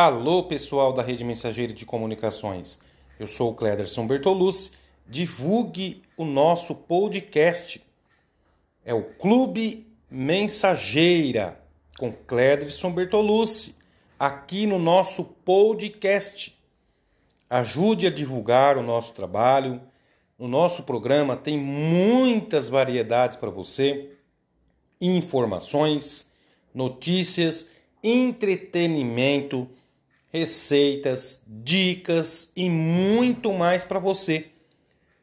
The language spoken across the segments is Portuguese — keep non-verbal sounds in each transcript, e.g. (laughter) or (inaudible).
Alô, pessoal da Rede Mensageira de Comunicações. Eu sou o Clederson Bertolucci. Divulgue o nosso podcast. É o Clube Mensageira com Clederson Bertolucci, aqui no nosso podcast. Ajude a divulgar o nosso trabalho. O nosso programa tem muitas variedades para você, informações, notícias, entretenimento receitas, dicas e muito mais para você.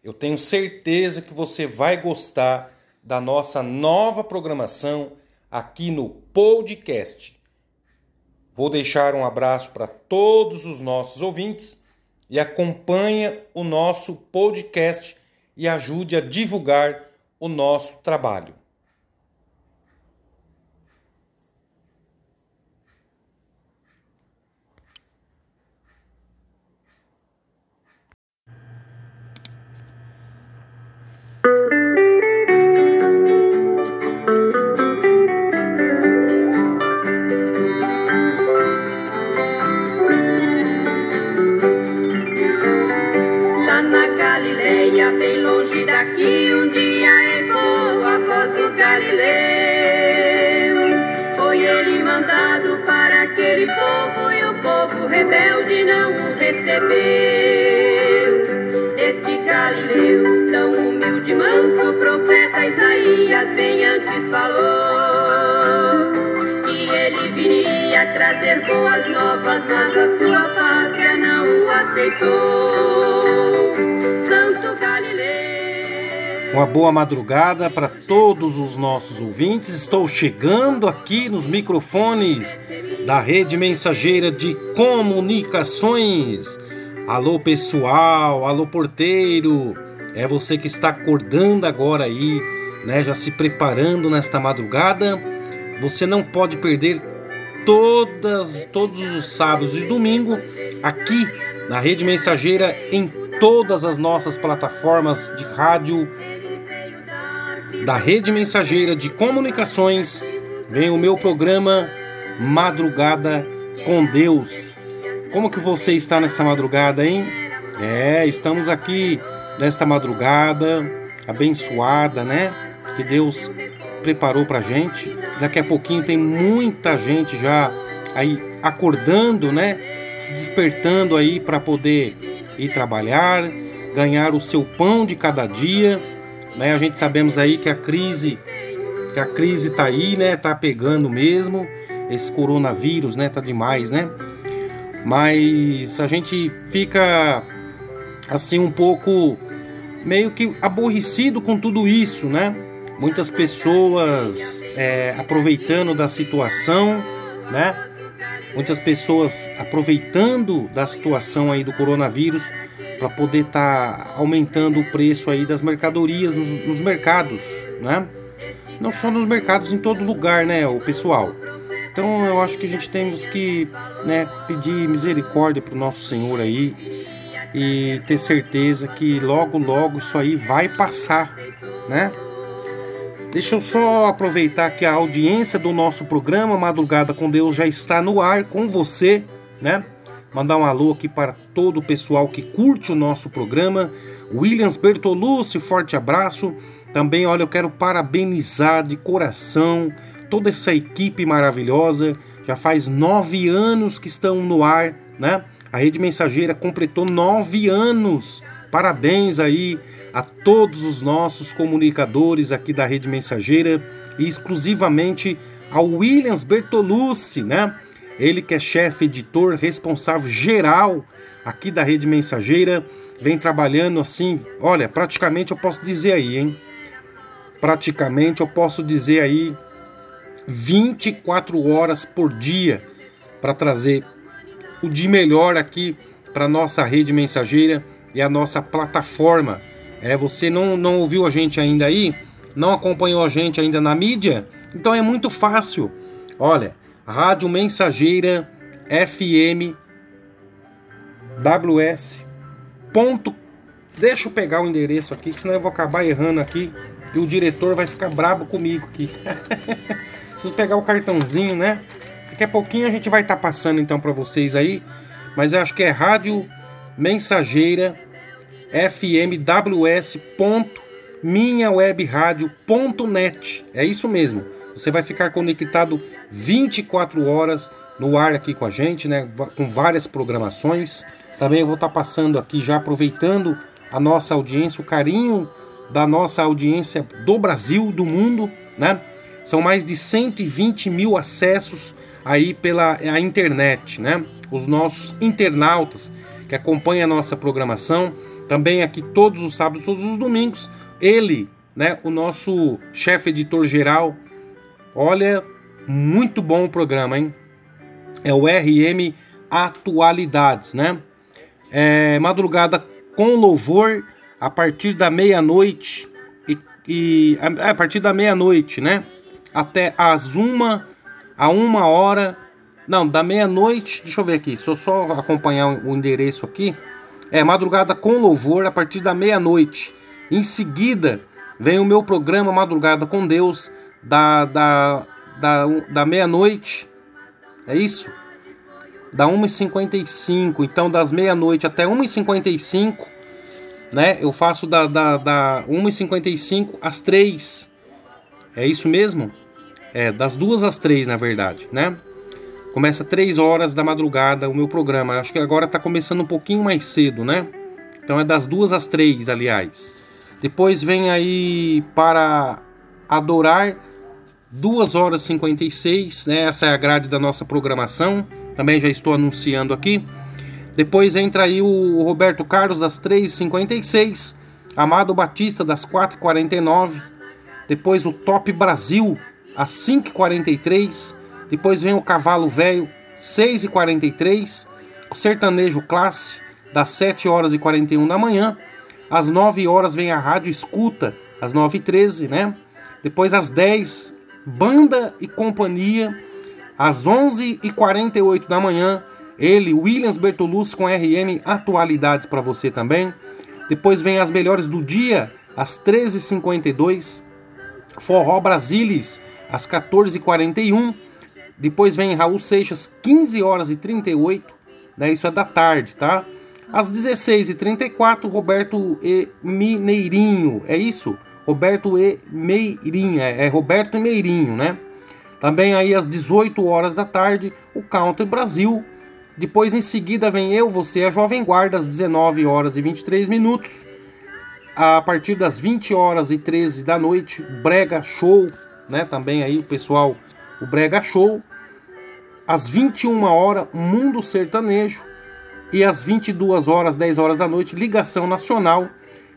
Eu tenho certeza que você vai gostar da nossa nova programação aqui no podcast. Vou deixar um abraço para todos os nossos ouvintes e acompanhe o nosso podcast e ajude a divulgar o nosso trabalho. povo e o povo rebelde não o recebeu. Esse Galileu, tão humilde, manso, profeta Isaías bem antes falou que ele viria trazer boas novas, mas a sua pátria não o aceitou. Uma boa madrugada para todos os nossos ouvintes. Estou chegando aqui nos microfones da Rede Mensageira de Comunicações. Alô pessoal, alô porteiro. É você que está acordando agora aí, né, já se preparando nesta madrugada. Você não pode perder todas todos os sábados e domingo aqui na Rede Mensageira em todas as nossas plataformas de rádio da Rede Mensageira de Comunicações, vem o meu programa Madrugada com Deus. Como que você está nessa madrugada, hein? É, estamos aqui nesta madrugada abençoada, né? Que Deus preparou pra gente. Daqui a pouquinho tem muita gente já aí acordando, né? Despertando aí para poder ir trabalhar, ganhar o seu pão de cada dia né? A gente sabemos aí que a crise, que a crise tá aí, né? Tá pegando mesmo. Esse coronavírus, né? Tá demais, né? Mas a gente fica assim um pouco meio que aborrecido com tudo isso, né? Muitas pessoas é, aproveitando da situação, né? Muitas pessoas aproveitando da situação aí do coronavírus para poder estar tá aumentando o preço aí das mercadorias nos, nos, mercados, né? Não só nos mercados, em todo lugar, né, o pessoal. Então eu acho que a gente temos que né, pedir misericórdia para o nosso Senhor aí e ter certeza que logo, logo isso aí vai passar, né? Deixa eu só aproveitar que a audiência do nosso programa Madrugada com Deus já está no ar com você, né? Mandar um alô aqui para todo o pessoal que curte o nosso programa. Williams Bertolucci, forte abraço. Também, olha, eu quero parabenizar de coração toda essa equipe maravilhosa. Já faz nove anos que estão no ar, né? A Rede Mensageira completou nove anos. Parabéns aí a todos os nossos comunicadores aqui da Rede Mensageira e exclusivamente ao Williams Bertolucci, né? Ele que é chefe, editor, responsável geral aqui da Rede Mensageira, vem trabalhando assim, olha, praticamente eu posso dizer aí, hein? Praticamente eu posso dizer aí 24 horas por dia para trazer o de melhor aqui para nossa rede mensageira e a nossa plataforma. É, você não, não ouviu a gente ainda aí? Não acompanhou a gente ainda na mídia? Então é muito fácil. Olha, Rádio Mensageira FM WS. Ponto. Deixa eu pegar o endereço aqui, que senão eu vou acabar errando aqui e o diretor vai ficar brabo comigo aqui. (laughs) Preciso pegar o cartãozinho, né? Daqui a pouquinho a gente vai estar tá passando então para vocês aí, mas eu acho que é Rádio Mensageira fmws.minhawebradio.net. É isso mesmo. Você vai ficar conectado 24 horas no ar aqui com a gente, né? Com várias programações. Também eu vou estar tá passando aqui já aproveitando a nossa audiência, o carinho da nossa audiência do Brasil, do mundo, né? São mais de 120 mil acessos aí pela a internet, né? Os nossos internautas que acompanham a nossa programação, também aqui todos os sábados, todos os domingos, ele, né, o nosso chefe editor geral, olha, muito bom o programa, hein? É o RM Atualidades, né? É, madrugada com louvor a partir da meia-noite e, e a, a partir da meia-noite, né? Até as uma a uma hora, não, da meia-noite, deixa eu ver aqui, se eu só acompanhar o endereço aqui, é madrugada com louvor a partir da meia-noite. Em seguida, vem o meu programa Madrugada com Deus da, da, da, da meia-noite. É isso? Da 1h55. Então, das meia-noite até 1h55, né? Eu faço da, da, da 1h55 às 3 É isso mesmo? É, das duas às três, na verdade, né? Começa três horas da madrugada o meu programa. Acho que agora está começando um pouquinho mais cedo, né? Então é das duas às três, aliás. Depois vem aí para adorar 2 horas e 56, né? Essa é a grade da nossa programação. Também já estou anunciando aqui. Depois entra aí o Roberto Carlos das 3h56, Amado Batista das 4h49. Depois o Top Brasil às 5h43. Depois vem o Cavalo Velho, 6h43. O Sertanejo Classe, das 7 horas e 41 da manhã. Às 9 horas vem a Rádio Escuta, às 9h13, né? Depois às 10, Banda e Companhia. Às 11h48 da manhã, ele, Williams Bertolucci com RM Atualidades para você também. Depois vem as melhores do dia, às 13h52. Forró Brasilis, às 14h41. Depois vem Raul Seixas, 15 horas e 38. Né? Isso é da tarde, tá? Às 16h34, Roberto E. Mineirinho. É isso? Roberto E. Meirinho. É, é Roberto e Meirinho, né? Também aí às 18 horas da tarde, o Country Brasil. Depois em seguida vem eu, você, a Jovem Guarda, às 19 horas e 23 minutos. A partir das 20 horas e 13 da noite, Brega Show né? Também aí o pessoal, o Brega Show. Às 21 horas, Mundo Sertanejo. E às 22 horas, 10 horas da noite, Ligação Nacional.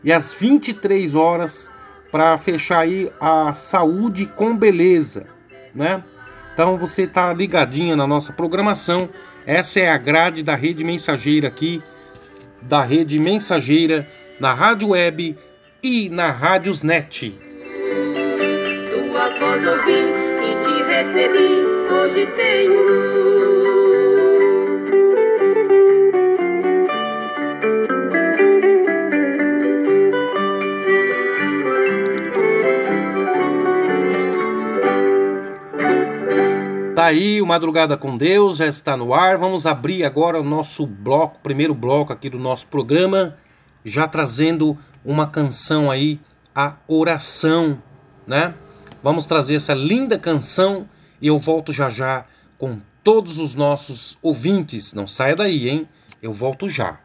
E às 23 horas, para fechar aí a saúde com beleza, né? Então você tá ligadinho na nossa programação. Essa é a grade da rede mensageira aqui, da rede mensageira na rádio web e na Rádiosnet voz ouvi e te recebi, hoje tenho aí o Madrugada com Deus, já está no ar. Vamos abrir agora o nosso bloco, primeiro bloco aqui do nosso programa, já trazendo uma canção aí, a oração, né? Vamos trazer essa linda canção e eu volto já já com todos os nossos ouvintes. Não saia daí, hein? Eu volto já.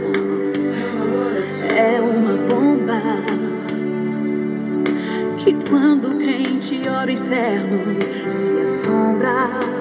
coração é uma bomba que quando crente ora o inferno se assombra.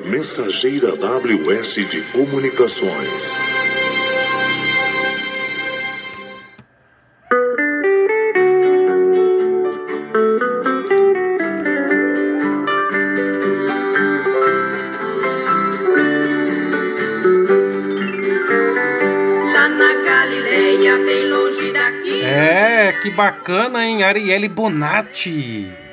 Mensageira WS de Comunicações. É, que bacana, hein? Arielle Bonatti.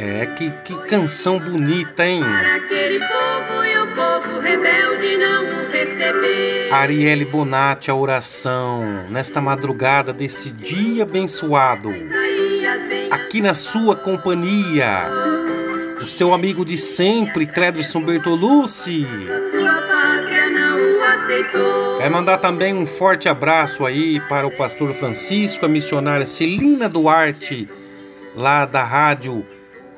É, que, que canção bonita, hein? Para aquele povo e o povo rebelde não o receber. Arielle Bonatti, a oração, nesta madrugada desse dia abençoado, aqui na sua companhia, o seu amigo de sempre, Clédson Bertolucci. Quero mandar também um forte abraço aí para o pastor Francisco, a missionária Celina Duarte, lá da rádio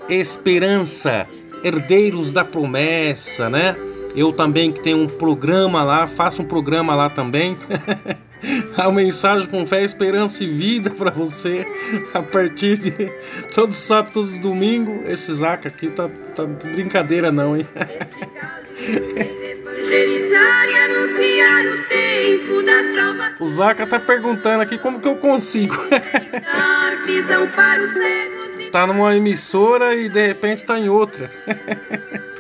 Esperança, Herdeiros da Promessa, né? Eu também que tenho um programa lá, faço um programa lá também. (laughs) a mensagem com fé, esperança e vida para você (laughs) a partir de todo sábado, todo domingo. Esse Zaca aqui tá, tá brincadeira não, hein? (laughs) o Zaca tá perguntando aqui como que eu consigo. Tá numa emissora e de repente tá em outra. (laughs)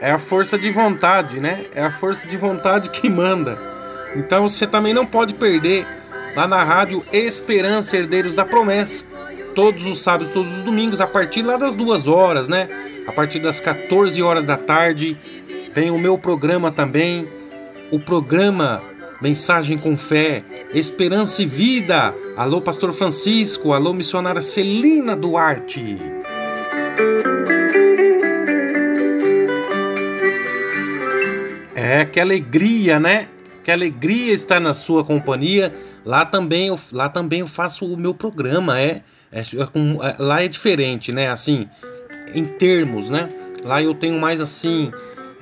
É a força de vontade, né? É a força de vontade que manda. Então você também não pode perder lá na rádio Esperança Herdeiros da Promessa. Todos os sábados, todos os domingos, a partir lá das duas horas, né? A partir das 14 horas da tarde, vem o meu programa também. O programa Mensagem com Fé, Esperança e Vida. Alô, Pastor Francisco. Alô, missionária Celina Duarte. É, que alegria, né? Que alegria estar na sua companhia. Lá também eu, lá também eu faço o meu programa, é. é, é com- é, lá é diferente, né? Assim, em termos, né? Lá eu tenho mais assim,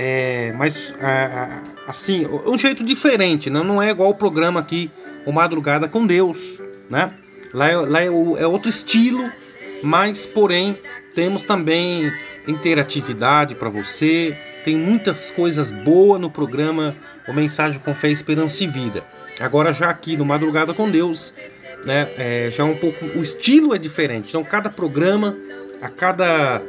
é, mais ah, ah, assim, um jeito diferente, né? Não é igual o programa aqui, o Madrugada com Deus, né? Lá, é, lá é, é outro estilo, mas porém temos também interatividade para você. Tem muitas coisas boas no programa O Mensagem com Fé, Esperança e Vida. Agora já aqui no Madrugada com Deus, né? é, já um pouco o estilo é diferente. Então cada programa, a cada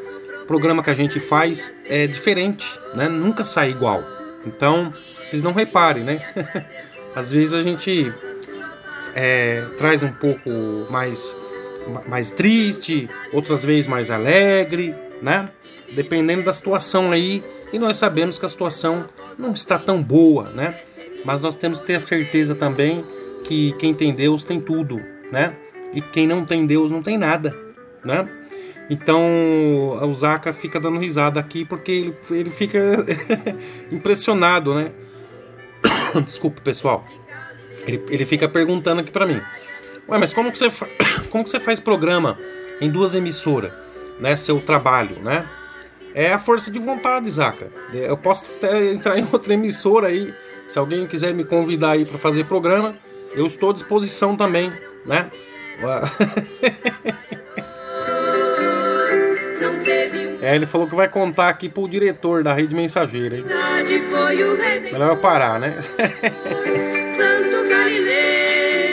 programa que a gente faz é diferente, né? Nunca sai igual. Então vocês não reparem, né? (laughs) Às vezes a gente é, traz um pouco mais mais triste, outras vezes mais alegre, né? Dependendo da situação aí, e nós sabemos que a situação não está tão boa, né? Mas nós temos que ter a certeza também que quem tem Deus tem tudo, né? E quem não tem Deus não tem nada, né? Então o Zaka fica dando risada aqui porque ele, ele fica (laughs) impressionado, né? (coughs) Desculpa, pessoal. Ele, ele fica perguntando aqui pra mim. Ué, mas como que você, (coughs) como que você faz programa em duas emissoras, né? Seu trabalho, né? É a força de vontade, Zaca. Eu posso até entrar em outra emissora aí. Se alguém quiser me convidar aí para fazer programa, eu estou à disposição também, né? (laughs) teve É, ele falou que vai contar aqui pro diretor da rede mensageira, hein? Melhor eu parar, né? (laughs)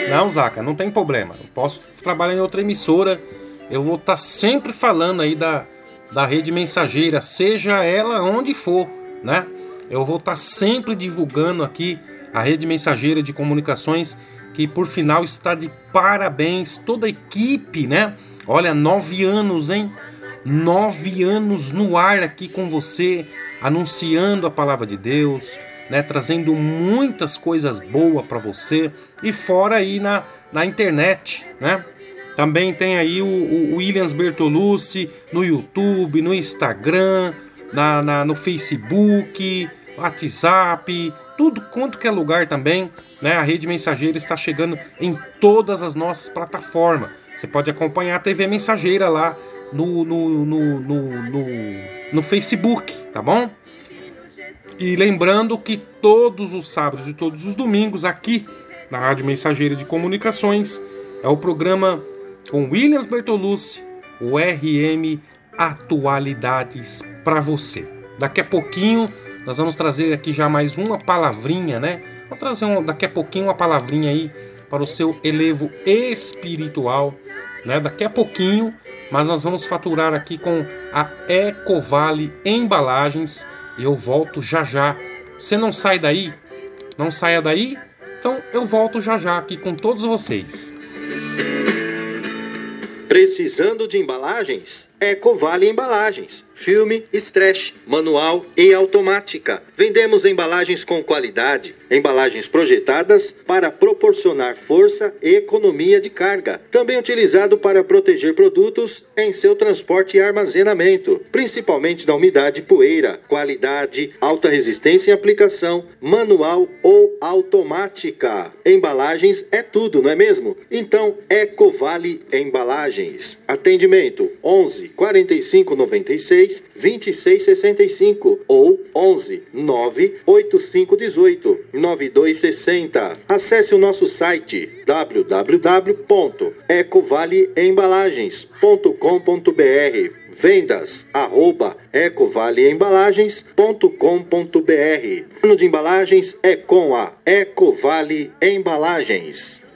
Não, Zaca, não tem problema. Eu posso trabalhar em outra emissora. Eu vou estar sempre falando aí da, da rede mensageira, seja ela onde for, né? Eu vou estar sempre divulgando aqui a rede mensageira de comunicações, que por final está de parabéns, toda a equipe, né? Olha, nove anos, hein? Nove anos no ar aqui com você, anunciando a palavra de Deus, né, trazendo muitas coisas boas para você e fora aí na, na internet, né? Também tem aí o, o Williams Bertolucci no YouTube, no Instagram, na, na- no Facebook, WhatsApp, tudo quanto que é lugar também, né? A rede mensageira está chegando em todas as nossas plataformas. Você pode acompanhar a TV Mensageira lá no, no, no, no, no, Facebook, tá bom? E lembrando que todos os sábados e todos os domingos aqui na Rádio Mensageira de Comunicações é o programa com Williams Bertolucci, o RM Atualidades para você. Daqui a pouquinho nós vamos trazer aqui já mais uma palavrinha, né? Vamos trazer um- daqui a pouquinho uma palavrinha aí para o seu elevo espiritual, né? Daqui a pouquinho, mas nós vamos faturar aqui com a Ecovale Embalagens eu volto já já. Você não sai daí? Não saia daí? Então eu volto já já aqui com todos vocês. Precisando de embalagens? Ecovale Embalagens. Filme, stretch, manual e automática. Vendemos embalagens com qualidade. Embalagens projetadas para proporcionar força e economia de carga. Também utilizado para proteger produtos em seu transporte e armazenamento, principalmente da umidade e poeira. Qualidade, alta resistência em aplicação, manual ou automática. Embalagens é tudo, não é mesmo? Então, Ecovale Embalagens. Atendimento 11 45 96 26 65 ou 11 9 85 18 9260. Acesse o nosso site www.ecovaleembalagens.com.br Vendas arroba ecovaleembalagens.com.br Ano de embalagens é com a Ecovale Embalagens.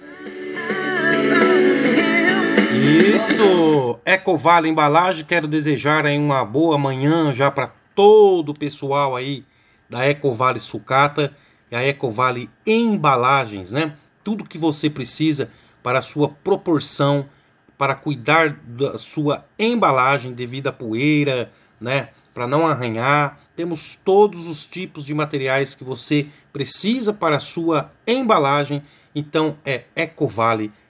Isso! Ecovale Embalagem, quero desejar aí uma boa manhã já para todo o pessoal aí da Ecovale Sucata e a Ecovale Embalagens, né? Tudo que você precisa para a sua proporção, para cuidar da sua embalagem devido à poeira, né? Para não arranhar. Temos todos os tipos de materiais que você precisa para a sua embalagem. Então é Ecovale Embalagem.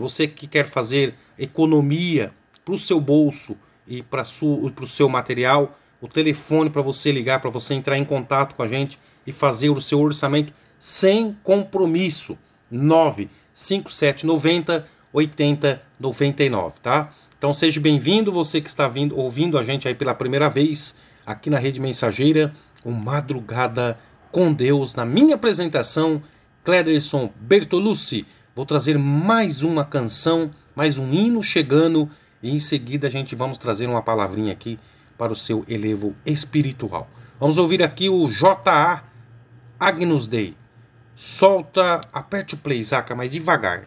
Você que quer fazer economia para o seu bolso e para o seu material, o telefone para você ligar, para você entrar em contato com a gente e fazer o seu orçamento sem compromisso. 95790 8099, tá? Então seja bem-vindo, você que está vindo, ouvindo a gente aí pela primeira vez aqui na Rede Mensageira, o Madrugada com Deus, na minha apresentação, Clederson Bertolucci. Vou trazer mais uma canção, mais um hino chegando e em seguida a gente vamos trazer uma palavrinha aqui para o seu elevo espiritual. Vamos ouvir aqui o J.A. Agnus Dei. Solta, aperte o play, saca, mas devagar.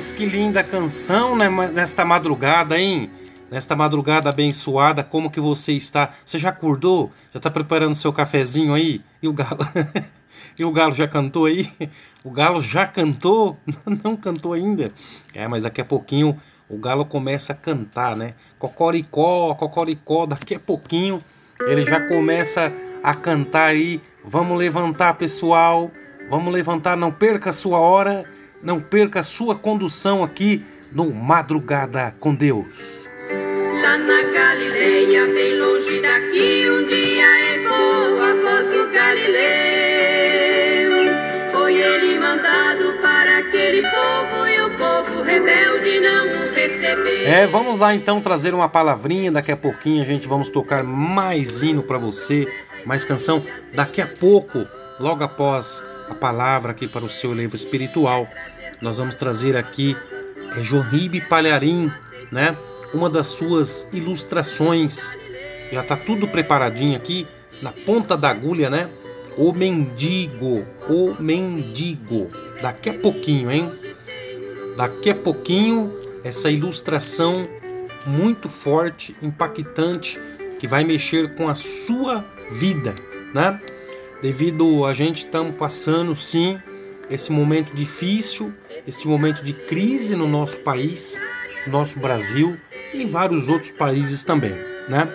Mas que linda canção, né? Nesta madrugada, hein? Nesta madrugada abençoada, como que você está? Você já acordou? Já está preparando seu cafezinho aí? E o galo? (laughs) E o Galo já cantou aí? O Galo já cantou? (laughs) Não cantou ainda. É, mas daqui a pouquinho o Galo começa a cantar, né? Cocoricó, cocoricó, daqui a pouquinho ele já começa a cantar aí. Vamos levantar, pessoal. Vamos levantar, não perca a sua hora, não perca a sua condução aqui no Madrugada com Deus. Lá na Galileia, bem longe daqui, um dia ecoou a voz do Galileu. Foi ele mandado para aquele povo e o povo rebelde não o recebeu. É, vamos lá então trazer uma palavrinha. Daqui a pouquinho a gente vamos tocar mais hino para você, mais canção. Daqui a pouco, logo após a palavra aqui para o seu livro espiritual, nós vamos trazer aqui é, Jorribe Palharim, né? Uma das suas ilustrações. Já tá tudo preparadinho aqui na ponta da agulha, né? O mendigo, o mendigo. Daqui a pouquinho, hein? Daqui a pouquinho, essa ilustração muito forte, impactante, que vai mexer com a sua vida, né? Devido a gente estamos passando, sim, esse momento difícil, este momento de crise no nosso país, no nosso Brasil e em vários outros países também, né?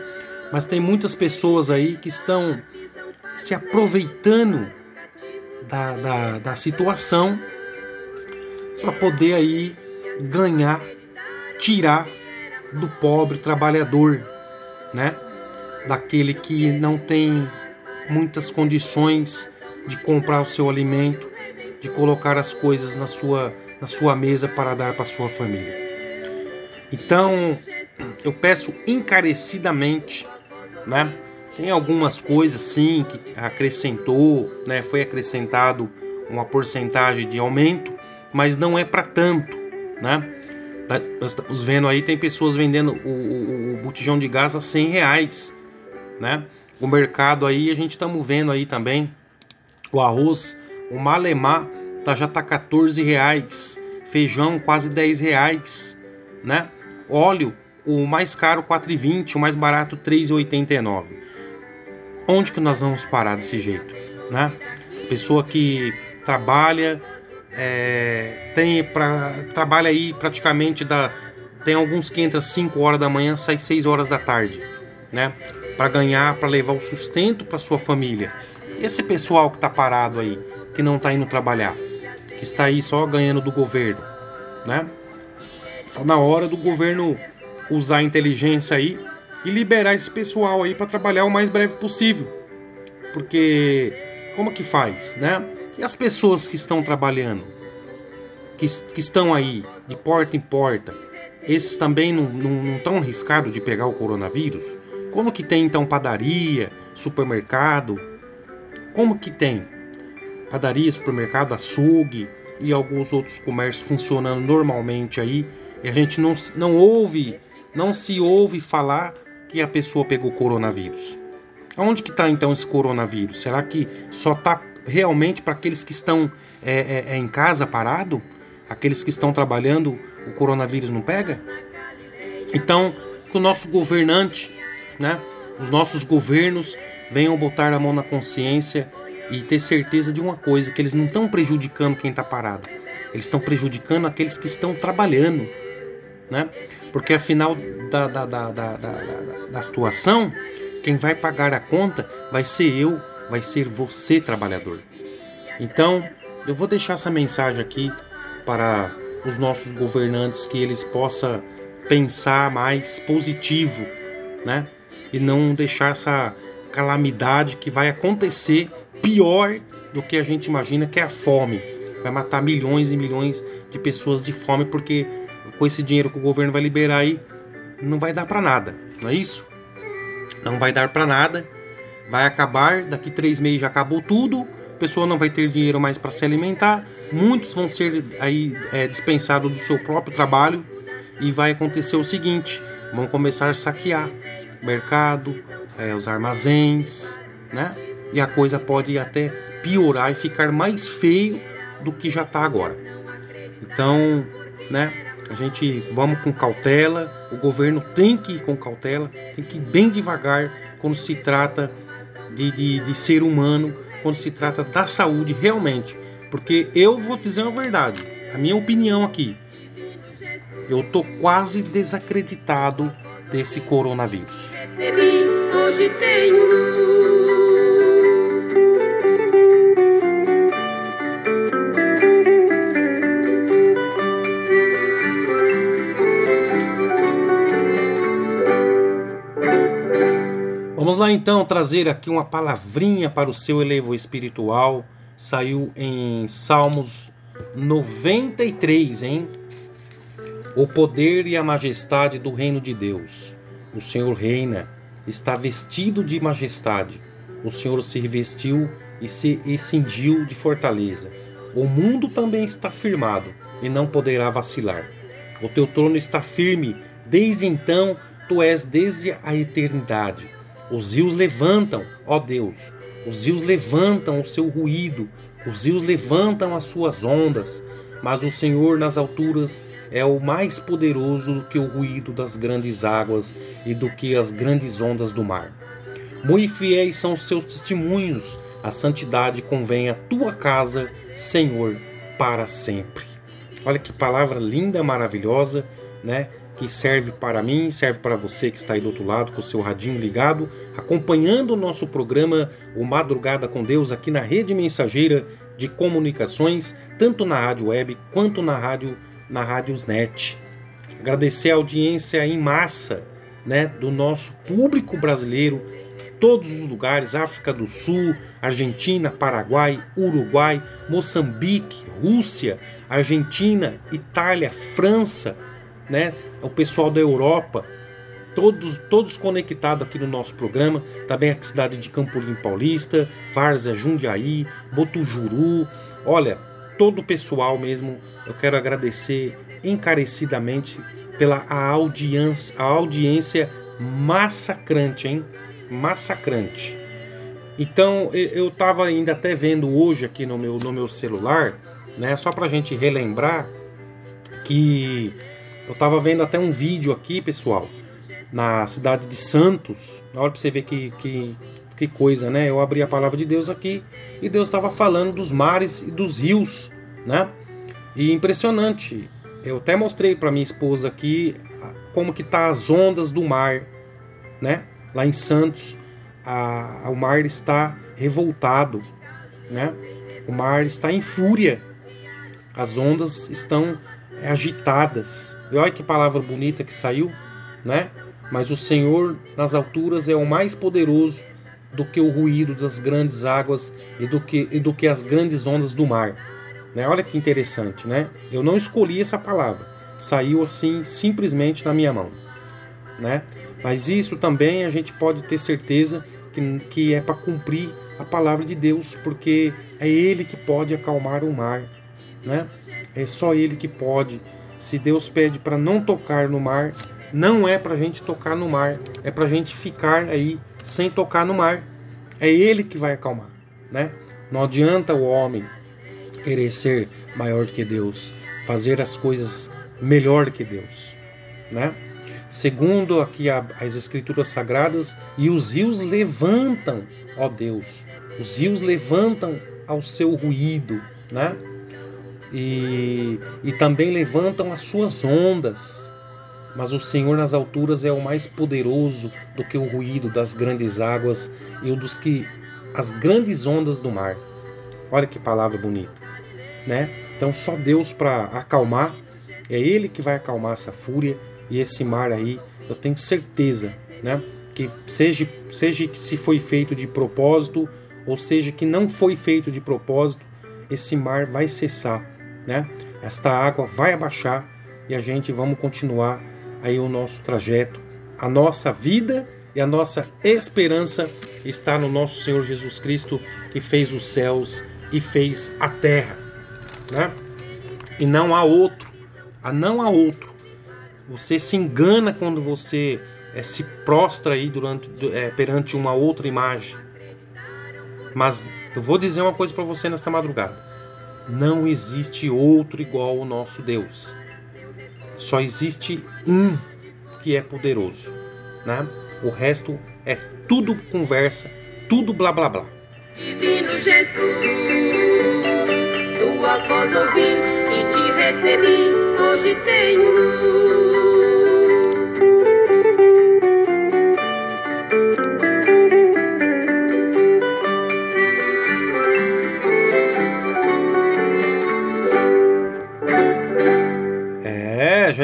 Mas tem muitas pessoas aí que estão se aproveitando da, da, da situação para poder aí ganhar, tirar do pobre trabalhador, né? Daquele que não tem muitas condições de comprar o seu alimento, de colocar as coisas na sua, na sua mesa para dar para sua família. Então, eu peço encarecidamente, né? Tem algumas coisas sim que acrescentou, né? Foi acrescentado uma porcentagem de aumento, mas não é para tanto, né? Tá- Nós estamos vendo aí, tem pessoas vendendo o, o, o botijão de gás a 100 reais, né? O mercado aí, a gente estamos vendo aí também, o arroz, o malemar tá, já tá 14 reais, feijão quase 10 reais, né? Óleo, o mais caro 4,20, o mais barato 3,89. Onde que nós vamos parar desse jeito, né? Pessoa que trabalha, é, tem pra, trabalha aí praticamente da tem alguns que entra 5 horas da manhã, sai 6 horas da tarde, né? Para ganhar, para levar o sustento para sua família. Esse pessoal que tá parado aí, que não tá indo trabalhar, que está aí só ganhando do governo, né? Tá na hora do governo usar a inteligência aí e liberar esse pessoal aí para trabalhar o mais breve possível. Porque como que faz, né? E as pessoas que estão trabalhando, que, que estão aí de porta em porta, esses também não, estão arriscados de pegar o coronavírus? Como que tem então padaria, supermercado? Como que tem padaria, supermercado, açougue e alguns outros comércios funcionando normalmente aí e a gente não, não ouve, não se ouve falar que a pessoa pegou coronavírus? Onde que está então esse coronavírus? Será que só está realmente para aqueles que estão é, é, é, em casa parado? Aqueles que estão trabalhando, o coronavírus não pega? Então, que o nosso governante, né, os nossos governos venham botar a mão na consciência e ter certeza de uma coisa, que eles não estão prejudicando quem está parado. Eles estão prejudicando aqueles que estão trabalhando, né? Porque afinal da, da, da, da, da, da situação, quem vai pagar a conta vai ser eu, vai ser você, trabalhador. Então, eu vou deixar essa mensagem aqui para os nossos governantes que eles possam pensar mais positivo, né? E não deixar essa calamidade que vai acontecer pior do que a gente imagina, que é a fome. Vai matar milhões e milhões de pessoas de fome porque com esse dinheiro que o governo vai liberar aí não vai dar para nada, não é isso? Não vai dar para nada. Vai acabar, daqui três meses já acabou tudo. A pessoa não vai ter dinheiro mais para se alimentar. Muitos vão ser aí é, dispensados do seu próprio trabalho. E vai acontecer o seguinte: vão começar a saquear mercado, é, os armazéns, né? E a coisa pode até piorar e ficar mais feio do que já está agora. Então, né? A gente vamos com cautela. O governo tem que ir com cautela, tem que ir bem devagar quando se trata de, de, de ser humano, quando se trata da saúde realmente. Porque eu vou dizer a verdade, a minha opinião aqui. Eu tô quase desacreditado desse coronavírus. Hoje tenho. Vamos lá então trazer aqui uma palavrinha para o seu elevo espiritual. Saiu em Salmos 93, hein? O poder e a majestade do reino de Deus. O Senhor reina, está vestido de majestade. O Senhor se revestiu e se e cingiu de fortaleza. O mundo também está firmado e não poderá vacilar. O teu trono está firme, desde então tu és desde a eternidade. Os rios levantam, ó Deus, os rios levantam o seu ruído, os rios levantam as suas ondas, mas o Senhor nas alturas é o mais poderoso do que o ruído das grandes águas e do que as grandes ondas do mar. Muito fiéis são os seus testemunhos, a santidade convém à tua casa, Senhor, para sempre. Olha que palavra linda, maravilhosa, né? Que serve para mim, serve para você que está aí do outro lado com o seu radinho ligado, acompanhando o nosso programa O Madrugada com Deus aqui na rede mensageira de comunicações, tanto na rádio web quanto na rádio na Rádiosnet. Agradecer a audiência em massa, né, do nosso público brasileiro, todos os lugares, África do Sul, Argentina, Paraguai, Uruguai, Moçambique, Rússia, Argentina, Itália, França, né, o pessoal da Europa, todos todos conectados aqui no nosso programa, também a cidade de Campolim Paulista, Várzea, Jundiaí, Botujuru, olha, todo o pessoal mesmo, eu quero agradecer encarecidamente pela a audiência, a audiência massacrante, hein? Massacrante. Então, eu- estava ainda até vendo hoje aqui no meu, no meu celular, né? Só pra gente relembrar que eu estava vendo até um vídeo aqui, pessoal, na cidade de Santos. Olha pra você ver que, que, que coisa, né? Eu abri a palavra de Deus aqui e Deus estava falando dos mares e dos rios, né? E impressionante. Eu até mostrei para minha esposa aqui como que tá as ondas do mar, né? Lá em Santos, a- o mar está revoltado, né? O mar está em fúria. As ondas estão agitadas. E olha que palavra bonita que saiu, né? Mas o Senhor nas alturas é o mais poderoso do que o ruído das grandes águas e do que, e do que as grandes ondas do mar. Né? Olha que interessante, né? Eu não escolhi essa palavra, saiu assim simplesmente na minha mão, né? Mas isso também a gente pode ter certeza que, que é para cumprir a palavra de Deus, porque é Ele que pode acalmar o mar, né? É só Ele que pode. Se Deus pede para não tocar no mar, não é para a gente tocar no mar, é para a gente ficar aí sem tocar no mar. É Ele que vai acalmar, né? Não adianta o homem querer ser maior do que Deus, fazer as coisas melhor que Deus, né? Segundo aqui as escrituras sagradas, e os rios levantam, ó Deus, os rios levantam ao seu ruído, né? E, e também levantam as suas ondas. Mas o Senhor nas alturas é o mais poderoso do que o ruído das grandes águas e o dos que as grandes ondas do mar. Olha que palavra bonita, né? Então só Deus para acalmar, é ele que vai acalmar essa fúria e esse mar aí, eu tenho certeza, né? Que seja seja que se foi feito de propósito ou seja que não foi feito de propósito, esse mar vai cessar, né? Esta água vai abaixar e a gente vamos continuar aí o nosso trajeto, a nossa vida e a nossa esperança está no nosso Senhor Jesus Cristo que fez os céus e fez a terra, né? E não há outro, ah, não há outro. Você se engana quando você eh, se prostra aí durante, eh, perante uma outra imagem. Mas eu vou dizer uma coisa para você nesta madrugada: não existe outro igual ao nosso Deus. Só existe um que é poderoso, né? O resto é tudo conversa, tudo blá blá blá, Divino Jesus, tua voz ouvi e te recebi, hoje tenho luz.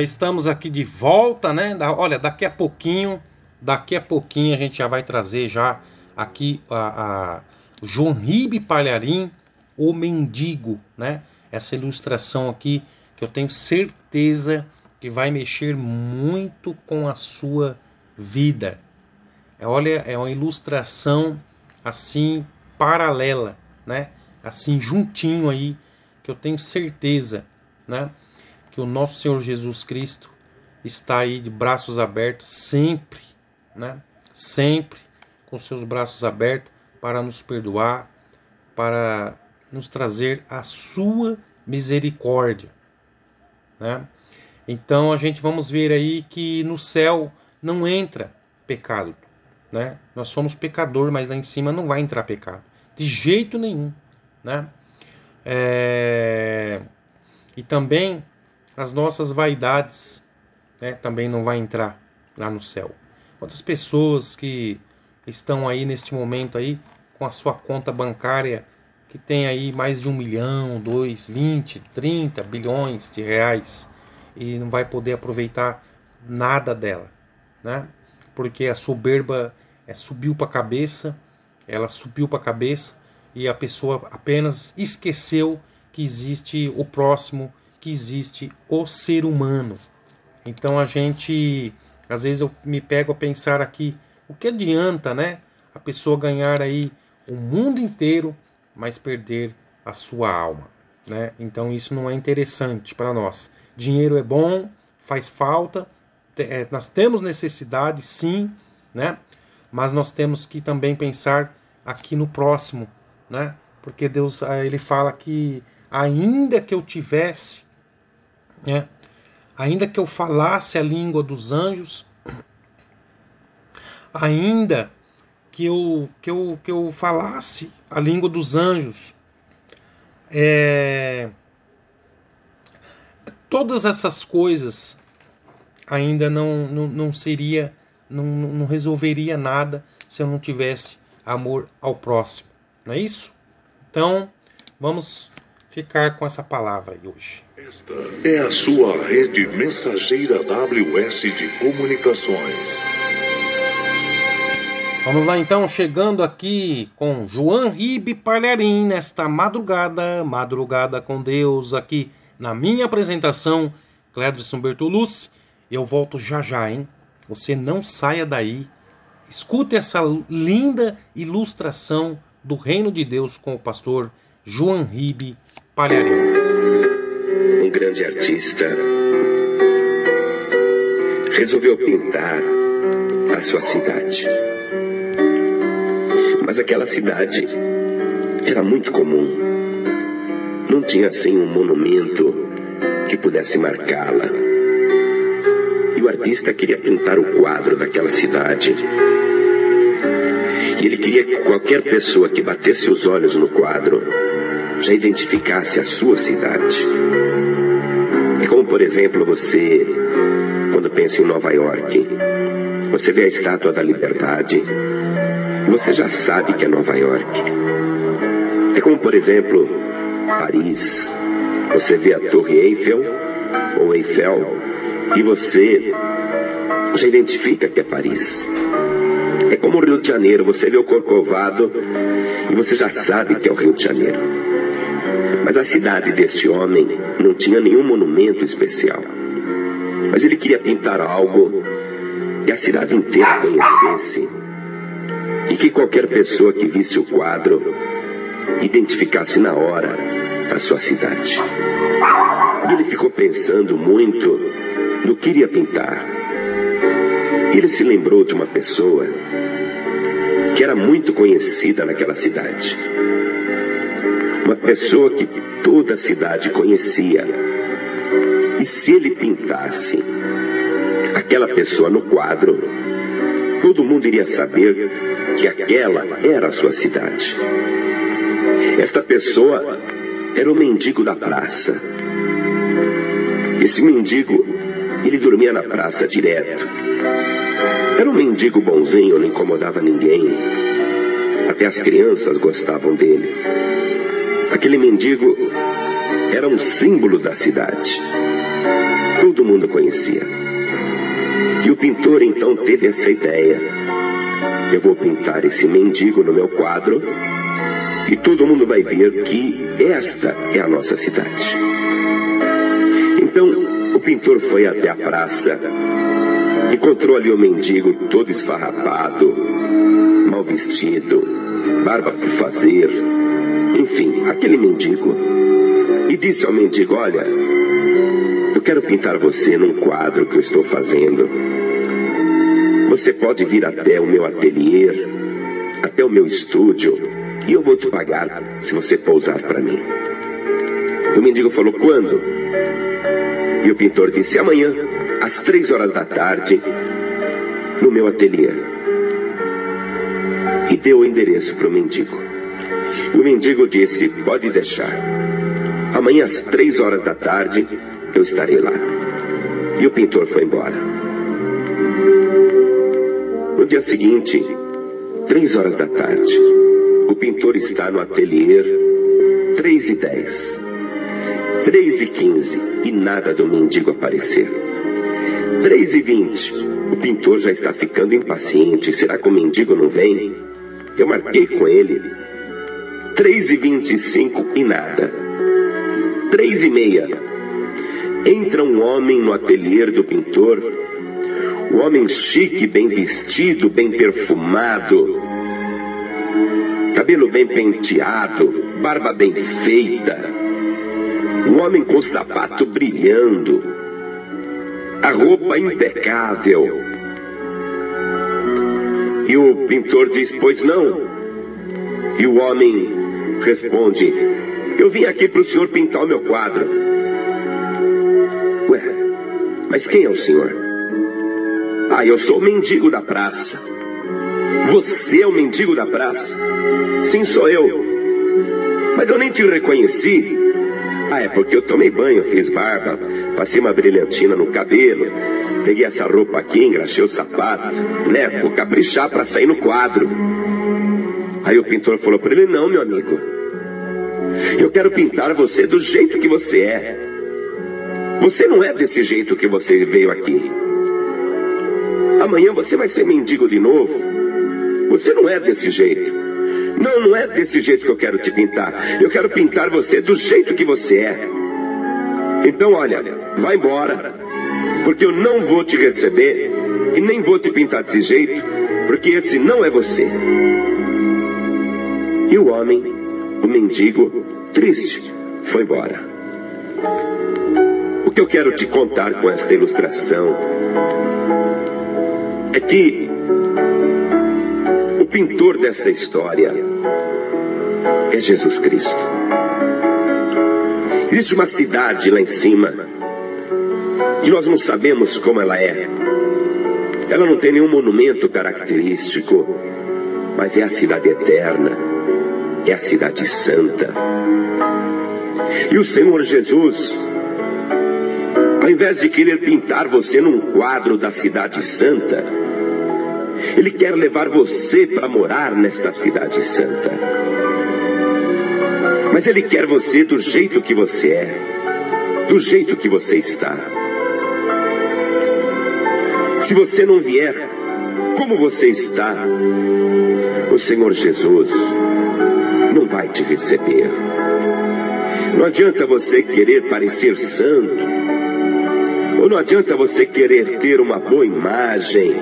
Estamos aqui de volta, né? Da- olha, daqui a pouquinho, daqui a pouquinho a gente já vai trazer já aqui a, a João Ribe Palharim, o mendigo, né? Essa ilustração aqui que eu tenho certeza que vai mexer muito com a sua vida. É, olha, é uma ilustração assim paralela, né? Assim juntinho aí, que eu tenho certeza, né? Que o nosso Senhor Jesus Cristo está aí de braços abertos sempre, né? Sempre com seus braços abertos para nos perdoar, para nos trazer a sua misericórdia, né? Então a gente vamos ver aí que no céu não entra pecado, né? Nós somos pecador, mas lá em cima não vai entrar pecado, de jeito nenhum, né? É... E também as nossas vaidades, né? Também não vai entrar lá no céu. Quantas pessoas que estão aí neste momento aí com a sua conta bancária que tem aí mais de um milhão, dois, vinte, trinta bilhões de reais e não vai poder aproveitar nada dela, né? Porque a soberba é, subiu para a cabeça, ela subiu para a cabeça e a pessoa apenas esqueceu que existe o próximo, que existe o ser humano. Então a gente, às vezes eu me pego a pensar aqui, o que adianta, né? A pessoa ganhar aí o mundo inteiro, mas perder a sua alma, né? Então isso não é interessante para nós. Dinheiro é bom, faz falta, é, nós temos necessidade, sim, né? Mas nós temos que também pensar aqui no próximo, né? Porque Deus, ah, ele fala que ainda que eu tivesse, né? Ainda que eu falasse a língua dos anjos, ainda que eu, que eu, que eu falasse a língua dos anjos, é, todas essas coisas ainda não, não, não seria, não, não resolveria nada se eu não tivesse amor ao próximo, não é isso? Então, vamos ficar com essa palavra aí hoje. Esta é a sua rede mensageira WS de comunicações. Vamos lá então, chegando aqui com João Ribe Palharim nesta madrugada, madrugada com Deus, aqui na minha apresentação, Clédson Bertolucci. Eu volto já já, hein? Você não saia daí. Escute essa linda ilustração do Reino de Deus com o pastor João Ribe Palharim. um grande artista, resolveu pintar a sua cidade. Mas aquela cidade era muito comum. Não tinha assim um monumento que pudesse marcá-la. E o artista queria pintar o quadro daquela cidade. E ele queria que qualquer pessoa que batesse os olhos no quadro já identificasse a sua cidade. É como, por exemplo, você, quando pensa em Nova York, você vê a Estátua da Liberdade, você já sabe que é Nova York. É como, por exemplo, Paris, você vê a Torre Eiffel ou Eiffel e você já identifica que é Paris. É como o Rio de Janeiro, você vê o Corcovado e você já sabe que é o Rio de Janeiro. Mas a cidade desse homem não tinha nenhum monumento especial. Mas ele queria pintar algo que a cidade inteira conhecesse e que qualquer pessoa que visse o quadro identificasse na hora a sua cidade. E ele ficou pensando muito no que iria pintar. E ele se lembrou de uma pessoa que era muito conhecida naquela cidade. Uma pessoa que toda a cidade conhecia. E se ele pintasse aquela pessoa no quadro, todo mundo iria saber que aquela era a sua cidade. Esta pessoa era o mendigo da praça. Esse mendigo, ele dormia na praça direto. Era um mendigo bonzinho, não incomodava ninguém. Até as crianças gostavam dele. Aquele mendigo era um símbolo da cidade. Todo mundo conhecia. E o pintor então teve essa ideia. Eu vou pintar esse mendigo no meu quadro e todo mundo vai ver que esta é a nossa cidade. Então o pintor foi até a praça, encontrou ali o mendigo todo esfarrapado, mal vestido, barba por fazer, enfim, aquele mendigo. E disse ao mendigo: Olha, eu quero pintar você num quadro que eu estou fazendo. Você pode vir até o meu ateliê, até o meu estúdio, e eu vou te pagar se você pousar para mim. O mendigo falou: Quando? E o pintor disse: Amanhã, às três horas da tarde, no meu ateliê. E deu o endereço para o mendigo. O mendigo disse: Pode deixar. Amanhã, às três horas da tarde, eu estarei lá. E o pintor foi embora. No dia seguinte, três horas da tarde, o pintor está no ateliê, três e dez. 3 e 15 e nada do mendigo aparecer. 3 e 20, o pintor já está ficando impaciente. Será que o mendigo não vem? Eu marquei com ele. 3 e 25 e nada. 3 e meia. Entra um homem no ateliê do pintor. O homem chique, bem vestido, bem perfumado. Cabelo bem penteado, barba bem feita um homem com sapato brilhando, a roupa impecável. E o pintor diz: Pois não. E o homem responde: Eu vim aqui para o senhor pintar o meu quadro. Ué, mas quem é o senhor? Ah, eu sou o mendigo da praça. Você é o mendigo da praça? Sim, sou eu. Mas eu nem te reconheci. Ah, é porque eu tomei banho, fiz barba, passei uma brilhantina no cabelo, peguei essa roupa aqui, engraxei o sapato, né? Vou caprichar para sair no quadro. Aí o pintor falou para ele: Não, meu amigo, eu quero pintar você do jeito que você é. Você não é desse jeito que você veio aqui. Amanhã você vai ser mendigo de novo. Você não é desse jeito. Não, não é desse jeito que eu quero te pintar. Eu quero pintar você do jeito que você é. Então, olha, vai embora, porque eu não vou te receber e nem vou te pintar desse jeito, porque esse não é você. E o homem, o mendigo, triste, foi embora. O que eu quero te contar com esta ilustração é que o pintor desta história é Jesus Cristo. Existe uma cidade lá em cima que nós não sabemos como ela é. Ela não tem nenhum monumento característico, mas é a cidade eterna, é a cidade santa. E o Senhor Jesus, ao invés de querer pintar você num quadro da cidade santa, Ele quer levar você para morar nesta cidade santa. Mas Ele quer você do jeito que você é, do jeito que você está. Se você não vier como você está, o Senhor Jesus não vai te receber. Não adianta você querer parecer santo, ou não adianta você querer ter uma boa imagem,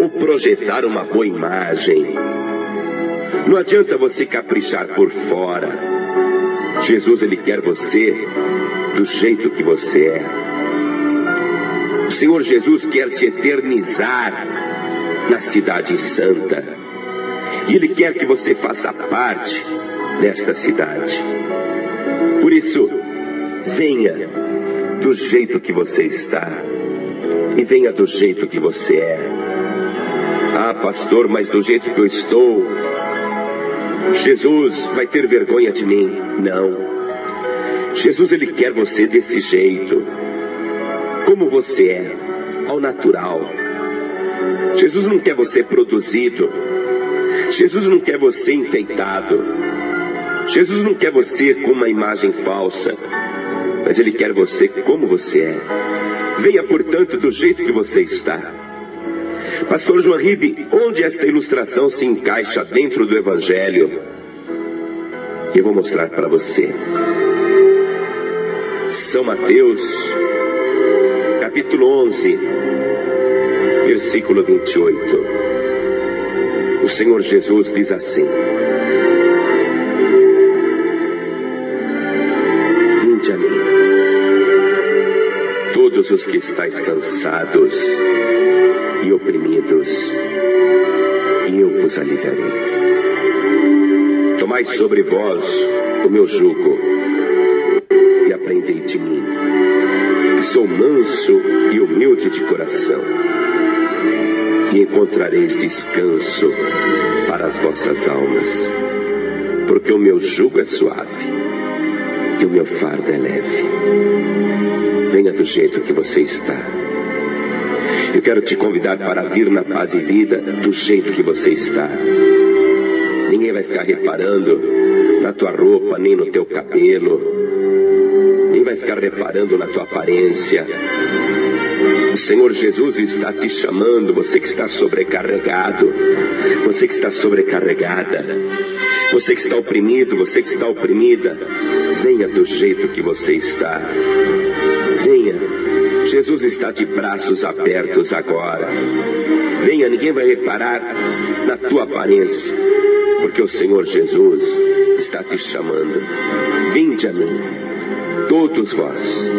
ou projetar uma boa imagem. Não adianta você caprichar por fora. Jesus, Ele quer você do jeito que você é. O Senhor Jesus quer te eternizar na Cidade Santa. E Ele quer que você faça parte desta cidade. Por isso, venha do jeito que você está. E venha do jeito que você é. Ah, pastor, mas do jeito que eu estou, Jesus vai ter vergonha de mim. Não. Jesus ele quer você desse jeito. Como você é, ao natural. Jesus não quer você produzido. Jesus não quer você enfeitado. Jesus não quer você com uma imagem falsa. Mas ele quer você como você é. Venha, portanto, do jeito que você está. Pastor João Ribe, onde esta ilustração se encaixa dentro do Evangelho? Eu vou mostrar para você. São Mateus, capítulo 11, versículo 28. O Senhor Jesus diz assim: Vinde a mim, todos os que estáis cansados e oprimidos, e eu vos aliviarei. Tomai sobre vós o meu jugo e aprendei de mim, que sou manso e humilde de coração, e encontrareis descanso para as vossas almas, porque o meu jugo é suave e o meu fardo é leve. Venha do jeito que você está. Eu quero te convidar para vir na paz e vida do jeito que você está. Ninguém vai ficar reparando na tua roupa, nem no teu cabelo. Nem vai ficar reparando na tua aparência. O Senhor Jesus está te chamando, você que está sobrecarregado, você que está sobrecarregada, você que está oprimido, você que está oprimida. Venha do jeito que você está. Venha. Jesus está de braços abertos agora. Venha, ninguém vai reparar na tua aparência, porque o Senhor Jesus está te chamando. Vinde a mim, todos vós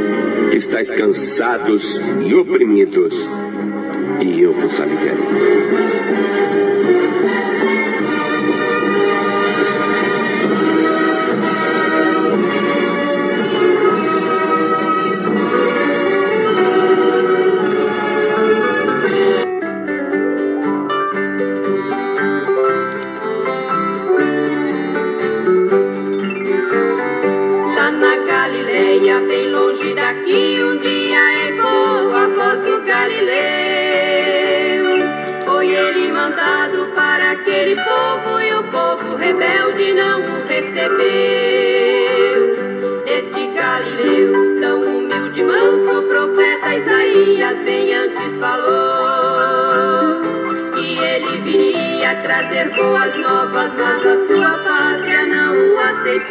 que estáis cansados e oprimidos, e eu vos aliviarei.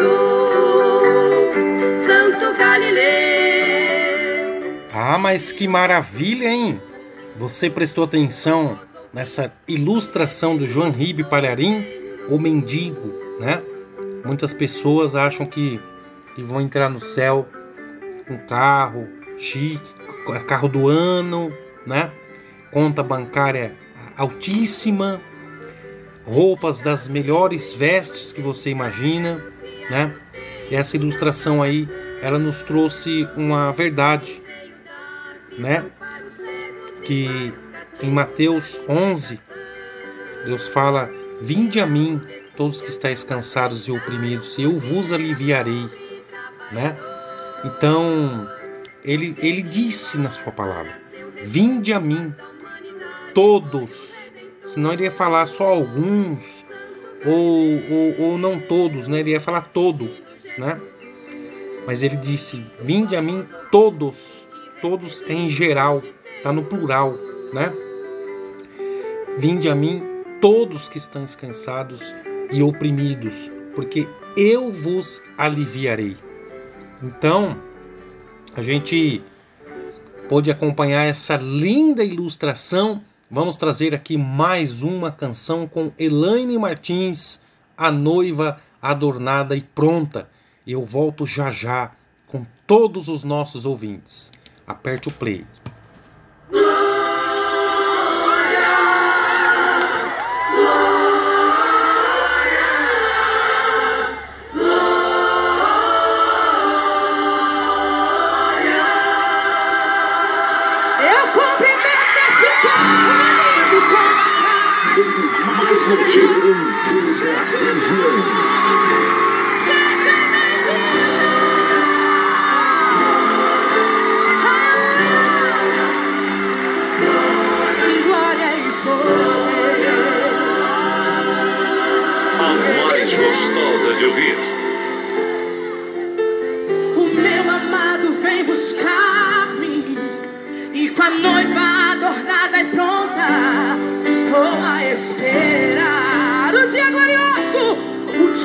O aceitou. Santo Galileu. Ah, mas que maravilha, hein? Você prestou atenção nessa ilustração do João Ribe Palharim, o mendigo, né? Muitas pessoas acham que, que vão entrar no céu com carro chique, carro do ano, né? Conta bancária altíssima, roupas das melhores vestes que você imagina, né? Essa ilustração aí, ela nos trouxe uma verdade, né? Que em Mateus 11, Deus fala: Vinde a mim, todos que estáis cansados e oprimidos, e eu vos aliviarei, né? Então, ele, ele disse na sua palavra: Vinde a mim, todos. Senão ele ia falar só alguns, ou, ou, ou não todos, né? Ele ia falar todo, né? Mas ele disse: Vinde a mim todos, todos em geral, tá no plural, né? Vinde a mim todos que estão cansados e oprimidos, porque eu vos aliviarei. Então, a gente pôde acompanhar essa linda ilustração. Vamos trazer aqui mais uma canção com Elaine Martins, a noiva adornada e pronta. Eu volto já já com todos os nossos ouvintes. Aperte o play.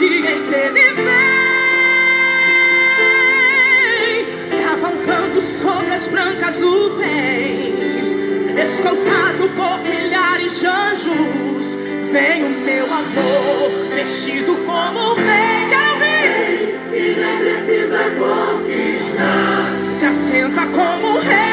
Dia em que ele vem, cavalcando sobre as brancas nuvens, escoltado por milhares de anjos. Vem o meu amor, vestido como rei. Quero ouvir! E nem precisa conquistar. se assenta como rei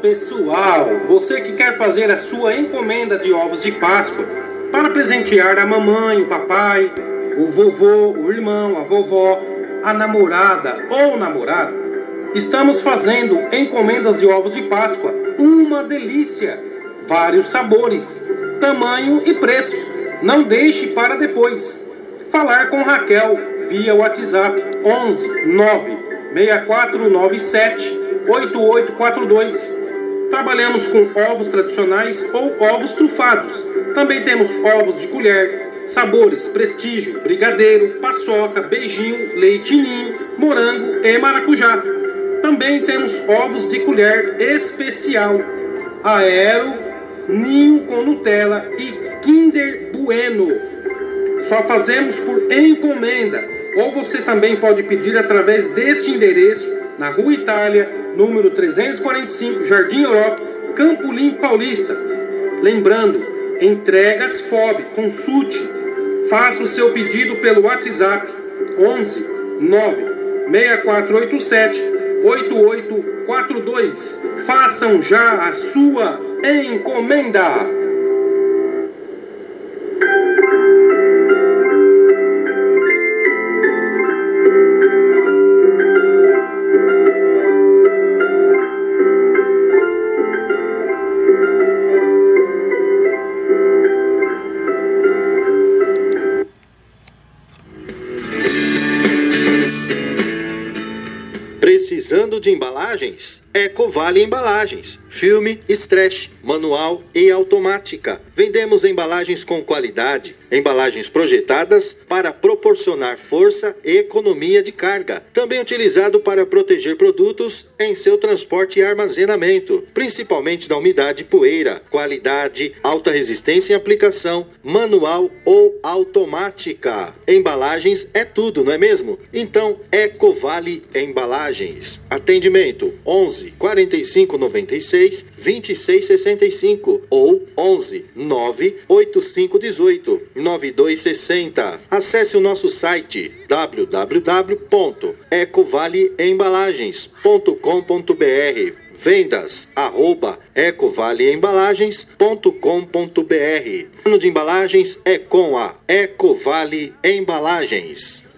pessoal, você que quer fazer a sua encomenda de ovos de Páscoa para presentear a mamãe, o papai, o vovô, o irmão, a vovó, a namorada ou namorado, estamos fazendo encomendas de ovos de Páscoa. Uma delícia! Vários sabores, tamanho e preço. Não deixe para depois. Falar com Raquel via WhatsApp 11 9 6497 8842. Trabalhamos com ovos tradicionais ou ovos trufados. Também temos ovos de colher, sabores prestígio, brigadeiro, paçoca, beijinho, leitinho, morango e maracujá. Também temos ovos de colher especial, aero, Ninho com Nutella e Kinder Bueno. Só fazemos por encomenda. Ou você também pode pedir através deste endereço na Rua Itália, número 345, Jardim Europa, Campo Paulista. Lembrando, entregas FOB, consulte, faça o seu pedido pelo WhatsApp 11 9 6487 8842. Façam já a sua encomenda. De embalagens? Ecovale Embalagens. Filme, stretch, manual e automática. Vendemos embalagens com qualidade, embalagens projetadas para proporcionar força e economia de carga. Também utilizado para proteger produtos em seu transporte e armazenamento, principalmente da umidade e poeira. Qualidade, alta resistência em aplicação, manual ou automática. Embalagens é tudo, não é mesmo? Então, Ecovale Embalagens. Atendimento 11 45 96 26 65 ou 11 9 85 18 9260. Acesse o nosso site www.ecovaleembalagens.com.br vendas arroba ecovaleembalagens.com.br. Ano de embalagens é com a Ecovale Embalagens.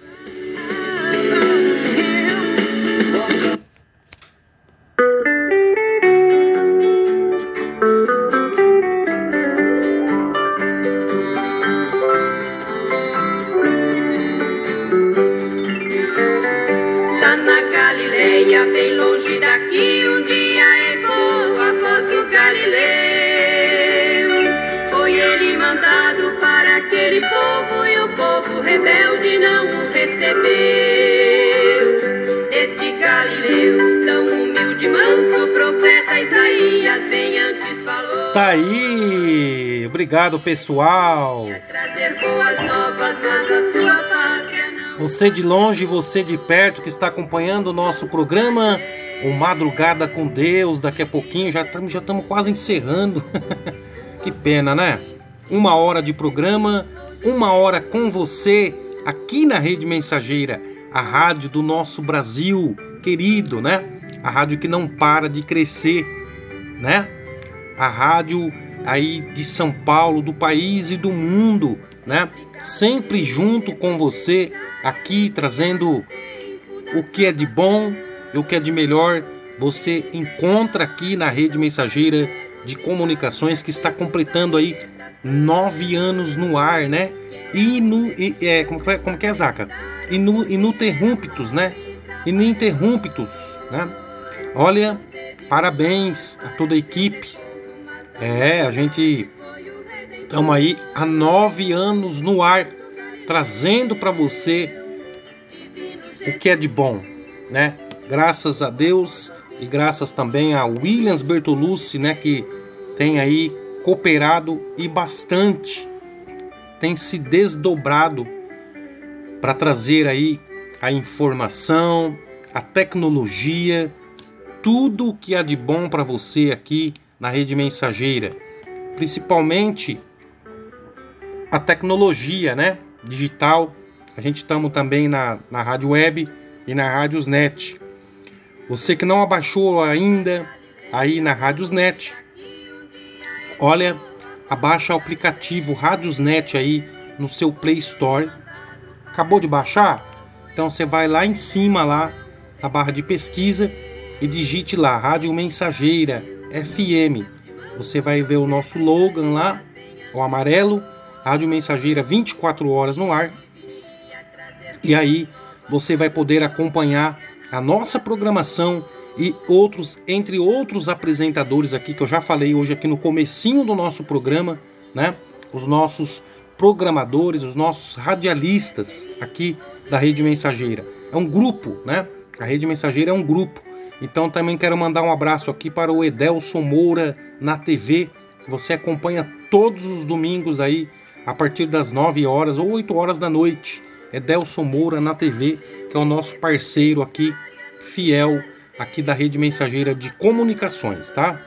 Isaías, bem antes falou. Tá aí! Obrigado, pessoal! Você de longe, você de perto que está acompanhando o nosso programa, o Madrugada com Deus. Daqui a pouquinho já estamos já estamos quase encerrando. (laughs) que pena, né? Uma hora de programa, uma hora com você aqui na Rede Mensageira, a rádio do nosso Brasil querido, né? A rádio que não para de crescer, né? A rádio aí de São Paulo, do país e do mundo, né? Sempre junto com você aqui trazendo o que é de bom e o que é de melhor. Você encontra aqui na rede mensageira de comunicações que está completando aí nove anos no ar, né? E no e, é, como, é, como que é, Zaca? E no ininterruptos, né? Ininterruptos, né? Olha, parabéns a toda a equipe. É, a gente estamos aí há nove anos no ar, trazendo para você o que é de bom, né? Graças a Deus e graças também a Williams Bertolucci, né? Que tem aí cooperado e bastante, tem se desdobrado para trazer aí a informação, a tecnologia, tudo o que há de bom para você aqui na rede mensageira, principalmente a tecnologia, né? Digital. A gente estamos também na, na rádio web e na Rádiosnet. Você que não abaixou ainda aí na Rádiosnet, olha, abaixa o aplicativo Rádiosnet aí no seu Play Store. Acabou de baixar? Então você vai lá em cima lá na barra de pesquisa e digite lá Rádio Mensageira FM. Você vai ver o nosso slogan lá, o amarelo, Rádio Mensageira 24 horas no ar. E aí você vai poder acompanhar a nossa programação e outros, entre outros apresentadores aqui que eu já falei hoje aqui no comecinho do nosso programa, né? Os nossos programadores, os nossos radialistas aqui da Rede Mensageira. É um grupo, né? A Rede Mensageira é um grupo. Então também quero mandar um abraço aqui para o Edelson Moura na TV, você acompanha todos os domingos aí a partir das 9 horas ou 8 horas da noite. É Delson Moura na TV, que é o nosso parceiro aqui, fiel aqui da Rede Mensageira de Comunicações, tá?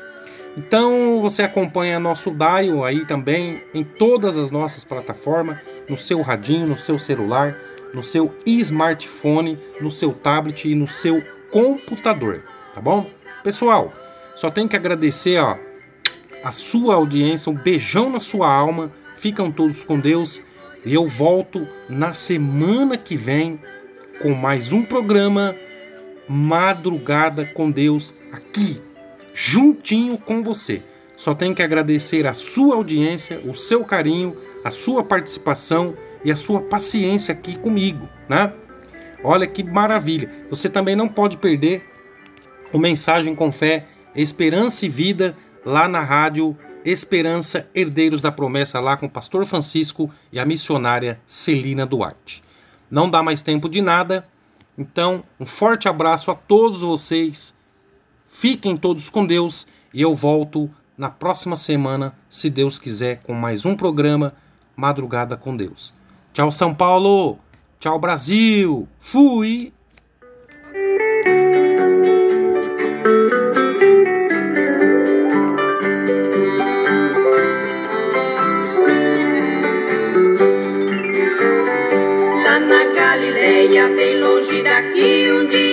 Então você acompanha nosso Dial aí também em todas as nossas plataformas, no seu radinho, no seu celular, no seu smartphone, no seu tablet e no seu computador, tá bom? Pessoal, só tenho que agradecer ó, a sua audiência, um beijão na sua alma. Ficam todos com Deus e eu volto na semana que vem com mais um programa Madrugada com Deus aqui, juntinho com você. Só tenho que agradecer a sua audiência, o seu carinho, a sua participação e a sua paciência aqui comigo, né? Olha que maravilha. Você também não pode perder o Mensagem com Fé, Esperança e Vida lá na rádio Esperança Herdeiros da Promessa, lá com o pastor Francisco e a missionária Celina Duarte. Não dá mais tempo de nada, então um forte abraço a todos vocês. Fiquem todos com Deus e eu volto na próxima semana, se Deus quiser, com mais um programa Madrugada com Deus. Tchau, São Paulo! Tchau, Brasil! Fui! Lá na Galileia, bem longe daqui, um dia